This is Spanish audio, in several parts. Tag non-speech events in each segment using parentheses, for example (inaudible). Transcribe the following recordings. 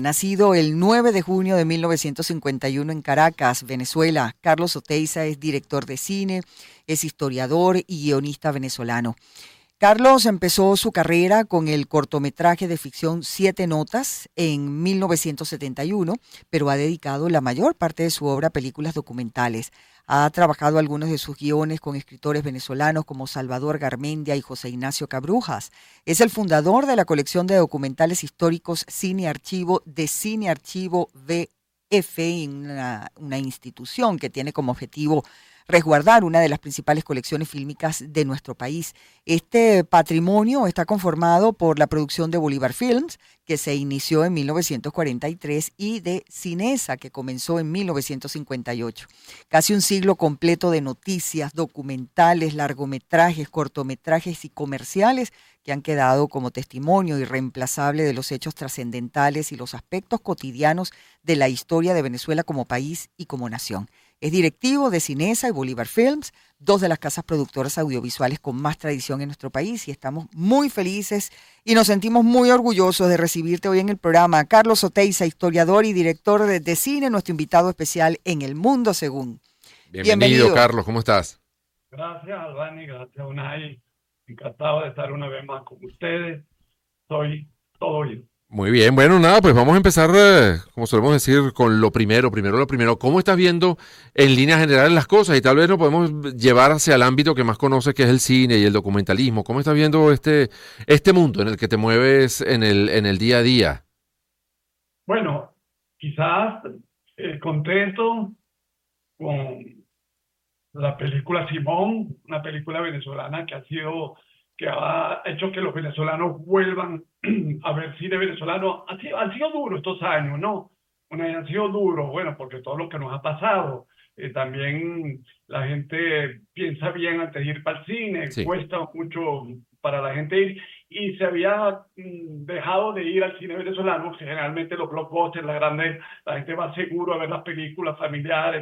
Nacido el 9 de junio de 1951 en Caracas, Venezuela, Carlos Oteiza es director de cine, es historiador y guionista venezolano. Carlos empezó su carrera con el cortometraje de ficción Siete Notas en 1971, pero ha dedicado la mayor parte de su obra a películas documentales. Ha trabajado algunos de sus guiones con escritores venezolanos como Salvador Garmendia y José Ignacio Cabrujas. Es el fundador de la colección de documentales históricos Cine Archivo de Cine Archivo VF, una, una institución que tiene como objetivo resguardar una de las principales colecciones fílmicas de nuestro país. Este patrimonio está conformado por la producción de Bolívar Films, que se inició en 1943, y de Cinesa, que comenzó en 1958. Casi un siglo completo de noticias, documentales, largometrajes, cortometrajes y comerciales que han quedado como testimonio irreemplazable de los hechos trascendentales y los aspectos cotidianos de la historia de Venezuela como país y como nación. Es directivo de Cinesa y Bolívar Films, dos de las casas productoras audiovisuales con más tradición en nuestro país y estamos muy felices y nos sentimos muy orgullosos de recibirte hoy en el programa. Carlos Oteiza, historiador y director de, cine, nuestro invitado especial en El Mundo Según. Bienvenido, Carlos, ¿cómo estás? Gracias, Albani, gracias, Unai. Encantado de estar una vez más con ustedes. Soy todo oído. Muy bien, bueno, nada, pues vamos a empezar, eh, como solemos decir, con lo primero, primero lo primero. ¿Cómo estás viendo en líneas generales las cosas? Y tal vez nos podemos llevar hacia el ámbito que más conoces, que es el cine y el documentalismo. ¿Cómo estás viendo este, este mundo en el que te mueves en el, en el día a día? Bueno, quizás eh, contento con la película Simón, una película venezolana que ha sido que ha hecho que los venezolanos vuelvan (clears throat) a ver cine venezolano. Han sido, han sido duros estos años, ¿no? Bueno, han sido duros, bueno, porque todo lo que nos ha pasado. Eh, también la gente piensa bien antes de ir para el cine, cuesta mucho para la gente ir, y se había mm, dejado de ir al cine venezolano, generalmente los blockbusters, la grande, la gente va seguro a ver las películas familiares,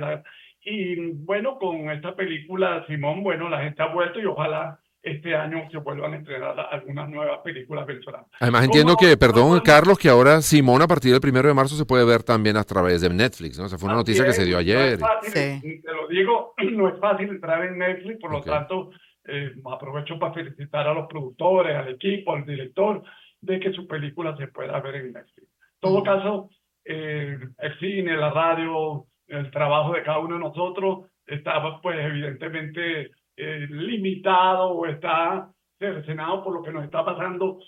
y bueno, con esta película, Simón, bueno, la gente ha vuelto y ojalá este año se vuelvan a estrenar algunas nuevas películas venezolanas. Además entiendo que, perdón Carlos, que ahora Simón a partir del primero de marzo se puede ver también a través de Netflix, ¿no? O sea, fue una noticia que se dio ayer. Te lo digo, (clears throat) no es fácil entrar en Netflix, por lo tanto eh, aprovecho para felicitar a los productores, al equipo, al director, de que su película se pueda ver en Netflix. En todo caso, eh, el cine, la radio, el trabajo de cada uno de nosotros estaba pues evidentemente eh, limitado o está cercenado por lo que nos está pasando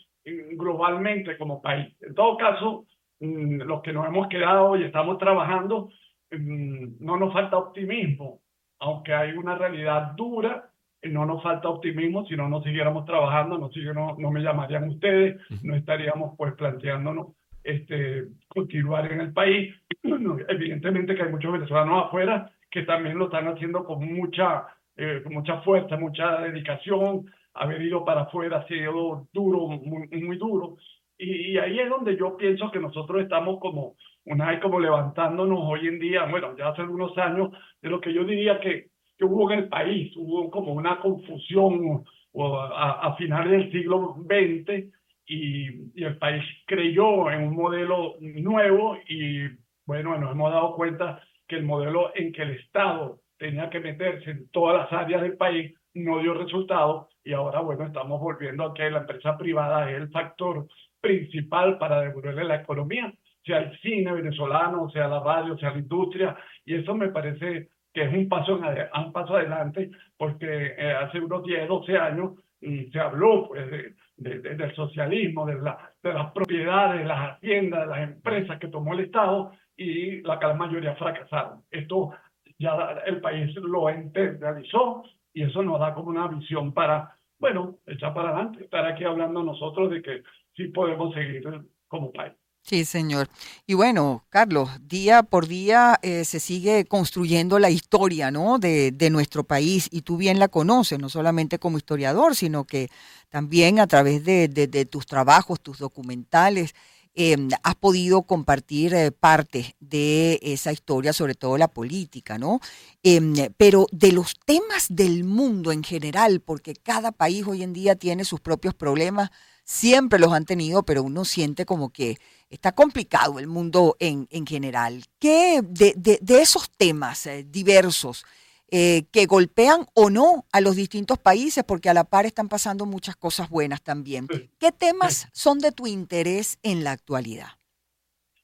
globalmente como país. En todo caso, mm, los que nos hemos quedado y estamos trabajando, mm, no nos falta optimismo, aunque hay una realidad dura, no nos falta optimismo, si no, no siguiéramos trabajando, no, no, no me llamarían ustedes, no estaríamos pues planteándonos este, continuar en el país. (clears throat) Evidentemente que hay muchos venezolanos afuera que también lo están haciendo con mucha eh, mucha fuerza, mucha dedicación, haber ido para afuera ha sido duro, muy, muy duro. Y, ahí es donde yo pienso que nosotros estamos como, una como levantándonos hoy en día, bueno, ya hace algunos años, de lo que yo diría que, que hubo en el país, hubo como una confusión a, a finales del siglo XX y, y, el país creyó en un modelo nuevo y bueno, nos hemos dado cuenta que el modelo en que el Estado tenía que meterse en todas las áreas del país, no dio resultado y ahora, bueno, estamos volviendo a que la empresa privada es el factor principal para devolverle la economía, sea el cine venezolano, sea la radio, sea la industria, y eso me parece que es un paso, un paso adelante, porque eh, hace unos 10, 12 años mm, se habló pues, de, del socialismo, de, la, de las propiedades, de las haciendas, de las empresas que tomó el Estado y la gran mayoría fracasaron. Esto ya el país lo internalizó y eso nos da como una visión para, bueno, echar para adelante, estar aquí hablando nosotros de que sí podemos seguir como país. Sí, señor. Y bueno, Carlos, día por día eh, se sigue construyendo la historia ¿no? de, de, nuestro país y tú bien la conoces, no solamente como historiador, sino que también a través de, de, de tus trabajos, tus documentales. Em, has podido compartir eh, parte de esa historia, sobre todo la política, ¿no? Em, pero de los temas del mundo en general, porque cada país hoy en día tiene sus propios problemas, siempre los han tenido, pero uno siente como que está complicado el mundo en, en general. ¿Qué de, de, esos temas eh, diversos eh, que golpean o no a los distintos países, porque a la par están pasando muchas cosas buenas también? ¿Qué temas son de tu interés en la actualidad?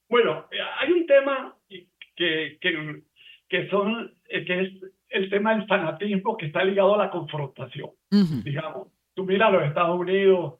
Bueno, hay un tema que, que, que son, eh, que es el tema del fanatismo que está ligado a la confrontación. Digamos, tú mira a los Estados Unidos,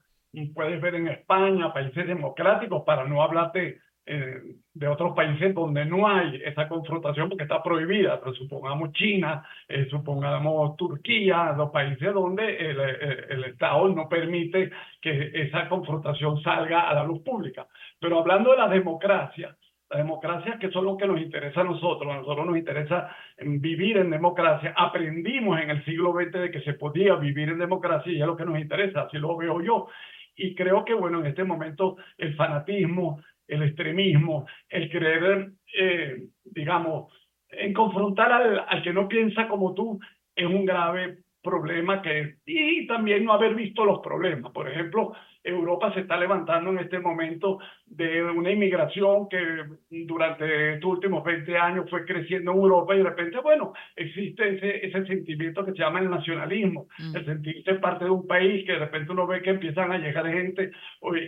puedes ver en España, países democráticos, para no hablarte eh, de otros países donde no hay esa confrontación porque está prohibida, pero supongamos China, eh, supongamos Turquía, los países donde el, el, Estado no permite que esa confrontación salga a la luz pública. Pero hablando de la democracia, la democracia que son lo que nos interesa a nosotros, a nosotros nos interesa vivir en democracia, aprendimos en el siglo XX de que se podía vivir en democracia y es lo que nos interesa, así lo veo yo. Y creo que, bueno, en este momento el fanatismo, el extremismo, el creer, eh, digamos, en confrontar al, al, que no piensa como tú es un grave problema que, y también no haber visto los problemas. Por ejemplo, Europa se está levantando en este momento de una inmigración que durante estos últimos 20 años fue creciendo en Europa y de repente, bueno, existe ese, ese sentimiento que se llama el nacionalismo, mm. el sentirse parte de un país que de repente uno ve que empiezan a llegar gente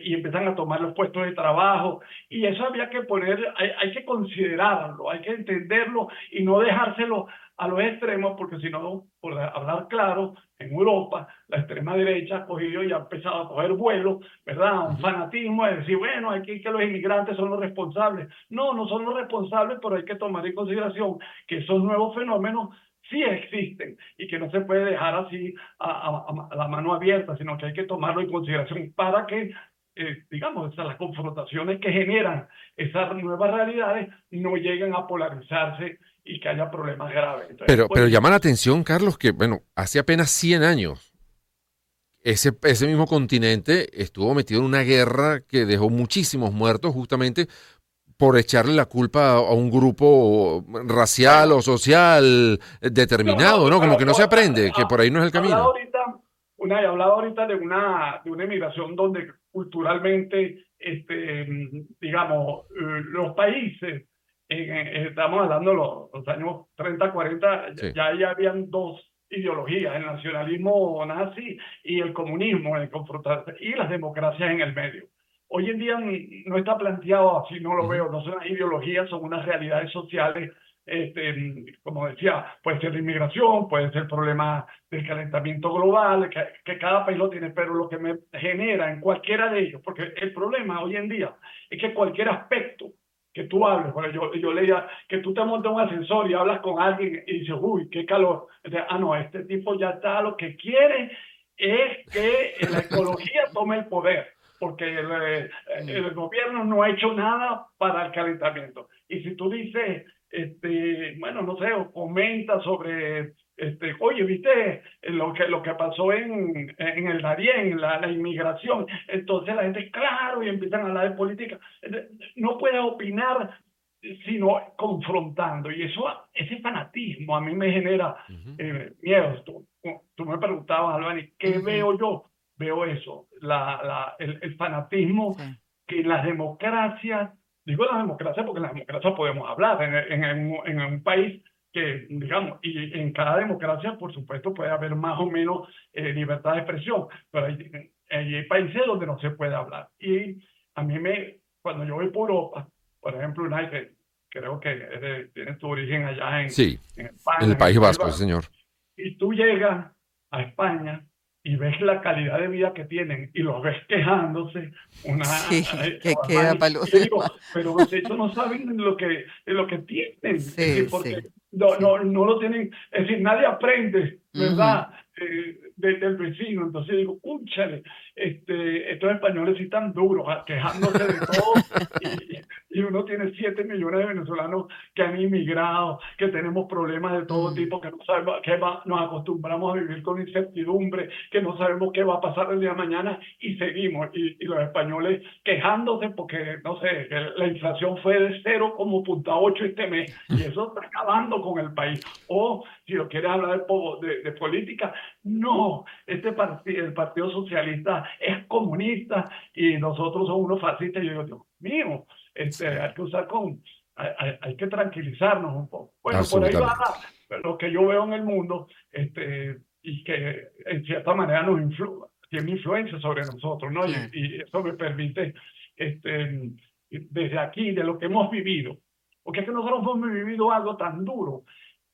y empiezan a tomar los puestos de trabajo y eso había que poner, hay, hay que considerarlo, hay que entenderlo y no dejárselo a los extremos, porque si no, por hablar claro, en Europa la extrema derecha ha cogido y ha empezado a coger vuelo, ¿verdad? Un fanatismo de decir, bueno, aquí que los inmigrantes son los responsables. No, no son los responsables, pero hay que tomar en consideración que esos nuevos fenómenos sí existen y que no se puede dejar así a, la mano abierta, sino que hay que tomarlo en consideración para que eh, digamos, las confrontaciones que generan esas nuevas realidades no lleguen a polarizarse y que haya problemas graves. pero, pero llama la atención, Carlos, que, bueno, hace apenas 100 años, ese, ese mismo continente estuvo metido en una guerra que dejó muchísimos muertos justamente por echarle la culpa a un grupo racial o social determinado, ¿no? Como que no se aprende, que por ahí no es el camino. Una, he hablado ahorita de una, de una emigración donde culturalmente, este, digamos, los países estamos hablando los, los años 30, 40, ya, ya habían dos ideologías, el nacionalismo nazi y el comunismo en y las democracias en el medio. Hoy en día no está planteado así, no lo veo, no son ideologías, son unas realidades sociales, este, como decía, puede ser la inmigración, puede ser el problema del calentamiento global, que, que, cada país lo tiene, pero lo que me genera en cualquiera de ellos, porque el problema hoy en día es que cualquier aspecto que tú hables. Bueno, yo, yo leía que tú te montas un ascensor y hablas con alguien y dices, uy, qué calor. ah, no, este tipo ya está, lo que quiere es que la ecología tome el poder, porque el, eh, el, gobierno no ha hecho nada para el calentamiento. Y si tú dices, este, bueno, no sé, o comenta sobre este, oye, viste lo que, lo que pasó en, en el Darién, la, la inmigración. Entonces la gente, claro, y empiezan a hablar de política. No puede opinar sino confrontando. Y eso, ese fanatismo a mí me genera eh, miedo. Tú, tú, me preguntabas, Albani, ¿qué veo yo? Veo eso, la, la, el, fanatismo que en las democracias, digo las democracias porque en las democracias podemos hablar, en, en, en un país que, digamos, y en cada democracia, por supuesto, puede haber más o menos eh, libertad de expresión, pero hay, hay, países donde no se puede hablar. Y a mí me, cuando yo voy por Europa, por ejemplo, United, creo que tiene tu origen allá en, sí, en España. En el País Vasco, señor. Y tú llegas a España y ves la calidad de vida que tienen y los ves quejándose, una sí, (laughs) que queda para los pero ellos no saben lo que, lo que tienen, sí, porque no, no, no lo tienen, es decir, nadie aprende, ¿verdad? Eh, del vecino, entonces digo, cúchale, este, estos españoles sí están duros, quejándose de todo, (laughs) y, uno tiene 7 millones de venezolanos que han inmigrado, que tenemos problemas de todo mm. tipo, que no sabemos que nos acostumbramos a vivir con incertidumbre, que no sabemos qué va a pasar el día de mañana y seguimos. Y, los españoles quejándose porque, no sé, la inflación fue de 0,8 este mes y eso está acabando con el país. O si lo quieres hablar de, de, política, no, este partido, el Partido Socialista es comunista y nosotros somos unos fascistas. Y yo digo, Dios mío, este, hay que usar con, hay, que tranquilizarnos un poco. Bueno, por ahí va lo que yo veo en el mundo este, y que en cierta manera nos influye, tiene influencia sobre nosotros, ¿no? Y, eso me permite, este, desde aquí, de lo que hemos vivido, porque es que nosotros hemos vivido algo tan duro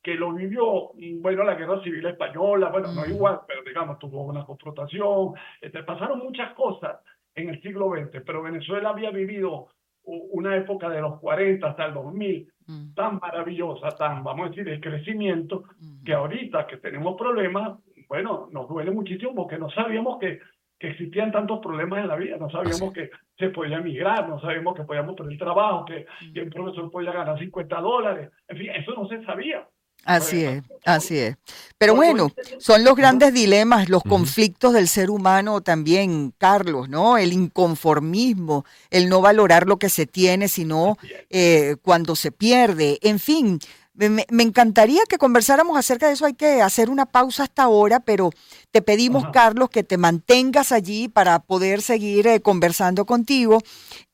que lo vivió, bueno, la guerra civil española, bueno, no igual, pero digamos, tuvo una confrontación, este, pasaron muchas cosas en el siglo XX, pero Venezuela había vivido una época de los 40 hasta el 2000 mm. tan maravillosa, tan, vamos a decir, de crecimiento, mm. que ahorita que tenemos problemas, bueno, nos duele muchísimo porque no sabíamos que, que existían tantos problemas en la vida, no sabíamos que se podía emigrar, no sabíamos que podíamos perder trabajo, que, que mm. un profesor podía ganar 50 dólares, en fin, eso no se sabía. Así es, así es. Pero bueno, son los grandes dilemas, los conflictos del ser humano también, Carlos, ¿no? El inconformismo, el no valorar lo que se tiene, sino eh, cuando se pierde. En fin, me, encantaría que conversáramos acerca de eso. Hay que hacer una pausa hasta ahora, pero te pedimos, Carlos, que te mantengas allí para poder seguir eh, conversando contigo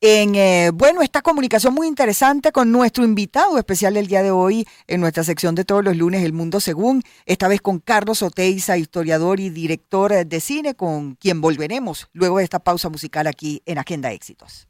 en, eh, bueno, esta comunicación muy interesante con nuestro invitado especial del día de hoy en nuestra sección de todos los lunes, El Mundo Según, esta vez con Carlos Oteiza, historiador y director de cine, con quien volveremos luego de esta pausa musical aquí en Agenda Éxitos.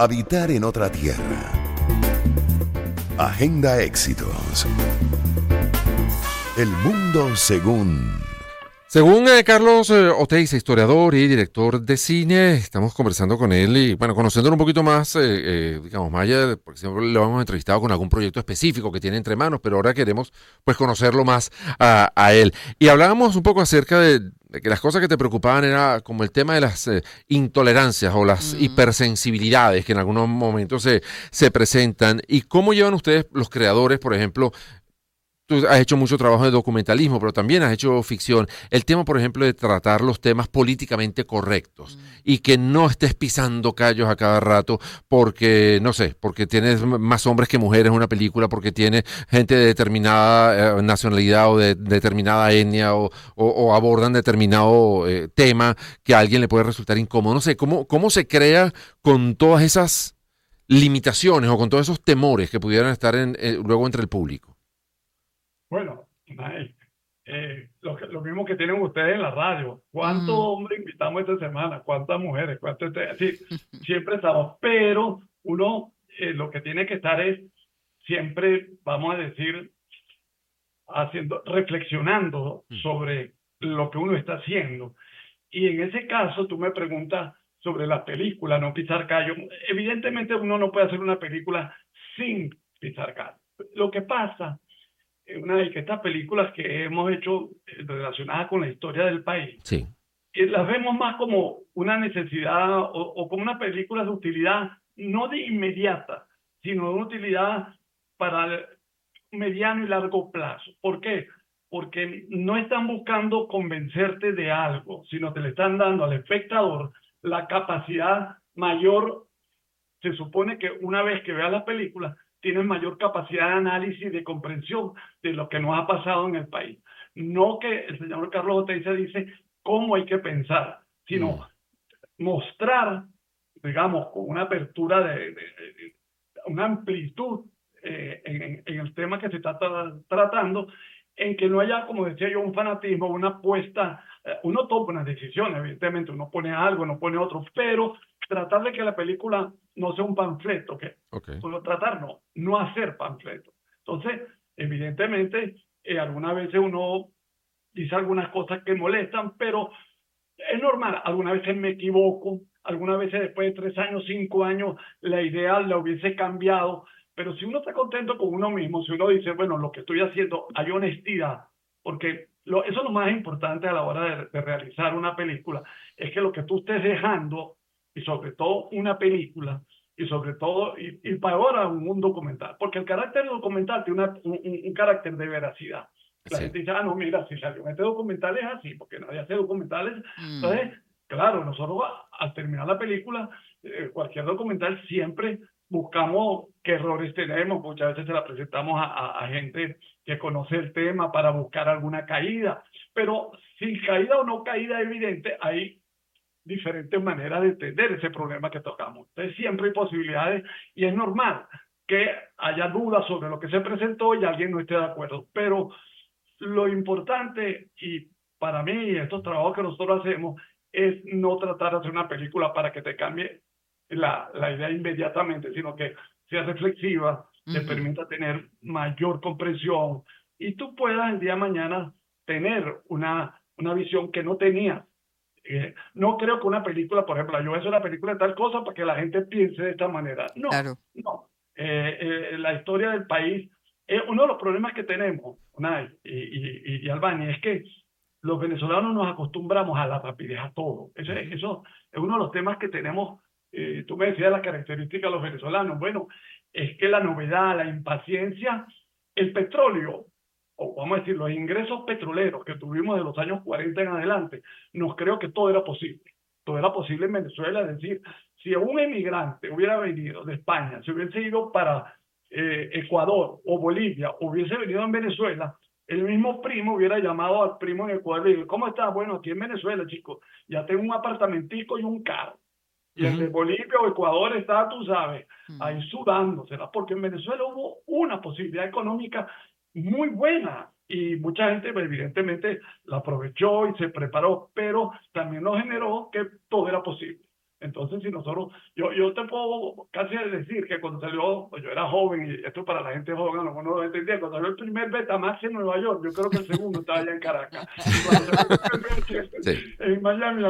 Habitar en otra tierra. Agenda Éxitos. El mundo según... Según eh, Carlos eh, Oteiza, historiador y director de cine, estamos conversando con él y, bueno, conociéndolo un poquito más, eh, digamos, más allá, porque siempre lo hemos entrevistado con algún proyecto específico que tiene entre manos, pero ahora queremos, pues, conocerlo más a, él. Y hablábamos un poco acerca de, que las cosas que te preocupaban era como el tema de las intolerancias o las hipersensibilidades que en algunos momentos se, se presentan. Y cómo llevan ustedes, los creadores, por ejemplo, Tú has hecho mucho trabajo de documentalismo, pero también has hecho ficción. El tema, por ejemplo, de tratar los temas políticamente correctos y que no estés pisando callos a cada rato porque, no sé, porque tienes más hombres que mujeres en una película, porque tiene gente de determinada eh, nacionalidad o de, determinada etnia o, abordan determinado eh, tema que a alguien le puede resultar incómodo. No sé, ¿cómo, cómo se crea con todas esas limitaciones o con todos esos temores que pudieran estar en, eh, luego entre el público? Bueno, eh, lo, lo, mismo que tienen ustedes en la radio. ¿Cuántos hombres invitamos esta semana? ¿Cuántas mujeres? ¿Cuántos sí, (laughs) siempre estamos. Pero uno eh, lo que tiene que estar es siempre, vamos a decir, haciendo, reflexionando mm. sobre lo que uno está haciendo. Y en ese caso, tú me preguntas sobre la película, no pisar callo. Evidentemente uno no puede hacer una película sin pisar callo. Lo que pasa una de estas películas que hemos hecho eh, relacionadas con la historia del país, sí. las vemos más como una necesidad o, como una película de utilidad no de inmediata, sino de una utilidad para mediano y largo plazo. ¿Por qué? Porque no están buscando convencerte de algo, sino te le están dando al espectador la capacidad mayor. Se supone que una vez que vea la película, tienen mayor capacidad de análisis y de comprensión de lo que nos ha pasado en el país. No que el señor Carlos Oteiza dice cómo hay que pensar, sino mm. mostrar, digamos, con una apertura de, una amplitud eh, en, el tema que se está tratando, en que no haya, como decía yo, un fanatismo, una apuesta, uno toma una decisión, evidentemente, uno pone algo, no pone otro, pero tratar de que la película no sea un panfleto, que solo tratar no, no hacer panfleto. Entonces, evidentemente, eh, algunas veces uno dice algunas cosas que molestan, pero es normal, algunas veces me equivoco, algunas veces después de tres años, cinco años, la idea la hubiese cambiado, pero si uno está contento con uno mismo, si uno dice, bueno, lo que estoy haciendo, hay honestidad, porque lo, eso es lo más importante a la hora de, de realizar una película, es que lo que tú estés dejando y sobre todo una película y sobre todo, y, para ahora un, documental, porque el carácter documental tiene un, carácter de veracidad. La gente dice, ah, no, mira, si salió este documental es así, porque nadie hace documentales. Mm. Entonces, claro, nosotros al terminar la película, eh, cualquier documental siempre buscamos qué errores tenemos, muchas veces se la presentamos a, a, gente que conoce el tema para buscar alguna caída, pero sin caída o no caída evidente, hay diferentes maneras de entender ese problema que tocamos. Entonces siempre hay posibilidades y es normal que haya dudas sobre lo que se presentó y alguien no esté de acuerdo. Pero lo importante y para mí estos trabajos que nosotros hacemos es no tratar de hacer una película para que te cambie la, la idea inmediatamente, sino que sea reflexiva, te permita tener mayor comprensión y tú puedas el día de mañana tener una, una visión que no tenías eh, no creo que una película, por ejemplo, yo voy a hacer una película de tal cosa para que la gente piense de esta manera. No, no. Eh, eh, la historia del país, uno de los problemas que tenemos, Unai y, y, Albania, es que los venezolanos nos acostumbramos a la rapidez, a todo. Eso, eso es uno de los temas que tenemos. Tú me decías las características de los venezolanos. Bueno, es que la novedad, la impaciencia, el petróleo o vamos a decir, los ingresos petroleros que tuvimos de los años 40 en adelante, nos creo que todo era posible. Todo era posible en Venezuela. Es decir, si un emigrante hubiera venido de España, si hubiese ido para eh, Ecuador o Bolivia, hubiese venido en Venezuela, el mismo primo hubiera llamado al primo en Ecuador y dicho, ¿cómo estás? Bueno, aquí en Venezuela, chicos, ya tengo un apartamentico y un carro. Y el de Bolivia o Ecuador está, tú sabes, ahí sudándosela, porque en Venezuela hubo una posibilidad económica muy buena y mucha gente evidentemente la aprovechó y se preparó, pero también nos generó que todo era posible. Entonces, si nosotros, yo, yo te puedo casi decir que cuando salió, pues yo era joven, y esto para la gente joven, no, no lo entendía, cuando salió el primer Betamax en Nueva York, yo creo que el segundo estaba allá en Caracas. (laughs) En Miami,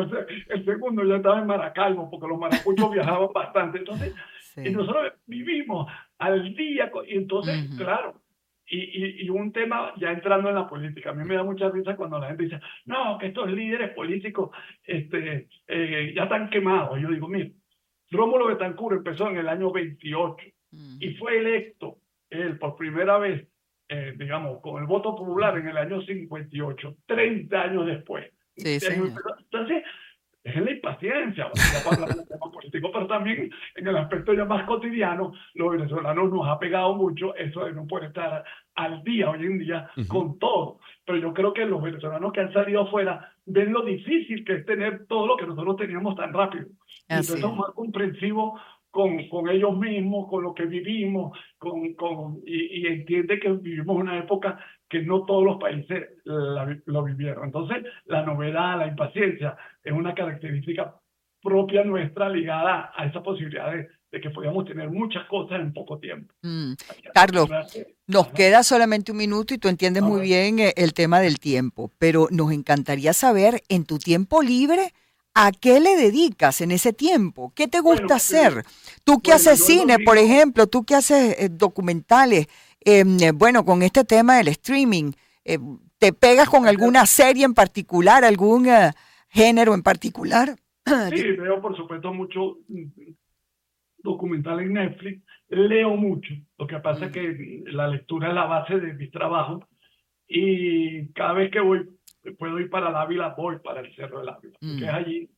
el, segundo ya estaba en Maracaibo, porque los maracuchos viajaban bastante. Entonces, y nosotros vivimos al día, y entonces, claro, y, y, un tema ya entrando en la política. A mí me da mucha risa cuando la gente dice, no, que estos líderes políticos este, eh, ya están quemados. Yo digo, mire, Rómulo Betancourt empezó en el año 28 y fue electo él por primera vez, eh, digamos, con el voto popular en el año 58, 30 años después. Sí, Entonces, es en la impaciencia, para el tema político, pero también en el aspecto ya más cotidiano, los venezolanos nos ha pegado mucho eso de no poder estar al día hoy en día con todo. Pero yo creo que los venezolanos que han salido afuera ven lo difícil que es tener todo lo que nosotros teníamos tan rápido. Entonces son más comprensivos con, con ellos mismos, con lo que vivimos, con, con, y, y entiende que vivimos una época que no todos los países lo vivieron. Entonces, la novedad, la impaciencia, es una característica propia nuestra ligada a esa posibilidad de, que podíamos tener muchas cosas en poco tiempo. Mm. Carlos, nos queda solamente un minuto y tú entiendes muy bien eh, el tema del tiempo, pero nos encantaría saber en tu tiempo libre, ¿a qué le dedicas en ese tiempo? ¿Qué te gusta hacer? Tú que haces cine, por ejemplo, tú que haces eh, documentales, Em, eh, bueno, con este tema del streaming, eh, ¿te pegas con alguna serie en particular, algún género en particular? (clears throat) Sí, veo por supuesto mucho mm, documental en Netflix, leo mucho, lo que pasa es que la lectura es la base de mi trabajo y cada vez que voy, puedo ir para la Ávila, voy para el Cerro de Ávila, que es mm. allí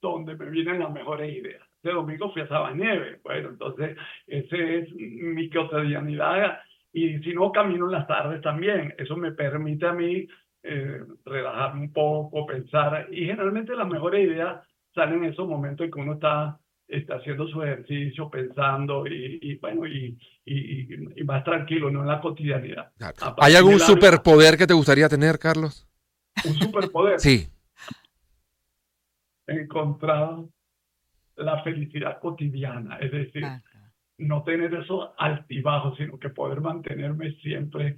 donde me vienen las mejores ideas. Este domingo fui a Sabanieve, bueno, entonces ese es mi cotidianidad y si no, camino en las tardes también. Eso me permite a mí eh, relajarme un poco, pensar. Y generalmente las mejores ideas salen en esos momentos en que uno está, está haciendo su ejercicio, pensando y, bueno, y, y, más tranquilo, no en la cotidianidad. ¿Hay algún superpoder que te gustaría tener, Carlos? Un superpoder. sí. Encontrar la felicidad cotidiana, es decir, no tener esos altibajos, sino que poder mantenerme siempre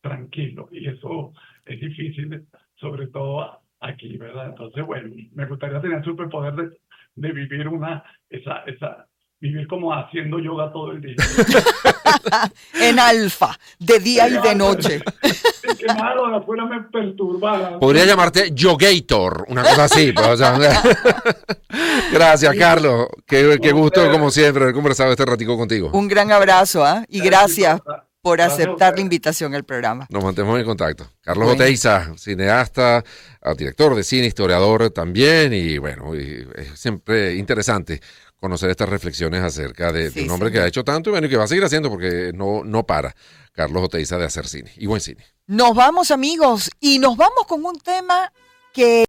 tranquilo. Y eso es difícil, sobre todo aquí, ¿verdad? Entonces, bueno, me gustaría tener el superpoder de, de vivir una, esa, esa, vivir como haciendo yoga todo el día. (laughs) (laughs) en alfa, de día y de noche. (laughs) afuera me perturbaba. Podría llamarte Yogator, una cosa así. Pues, (laughs) gracias, Carlos. Qué, qué gusto, como siempre, haber conversado este ratico contigo. Un gran abrazo, ¿ah? y gracias por aceptar la invitación al programa. Nos mantenemos en contacto. Carlos Oteiza, cineasta, ah, director de cine, historiador también, y bueno, es siempre interesante conocer estas reflexiones acerca de, un hombre que ha hecho tanto y bueno, que va a seguir haciendo porque no, no para Carlos Oteiza de hacer cine y buen cine. Nos vamos amigos y nos vamos con un tema que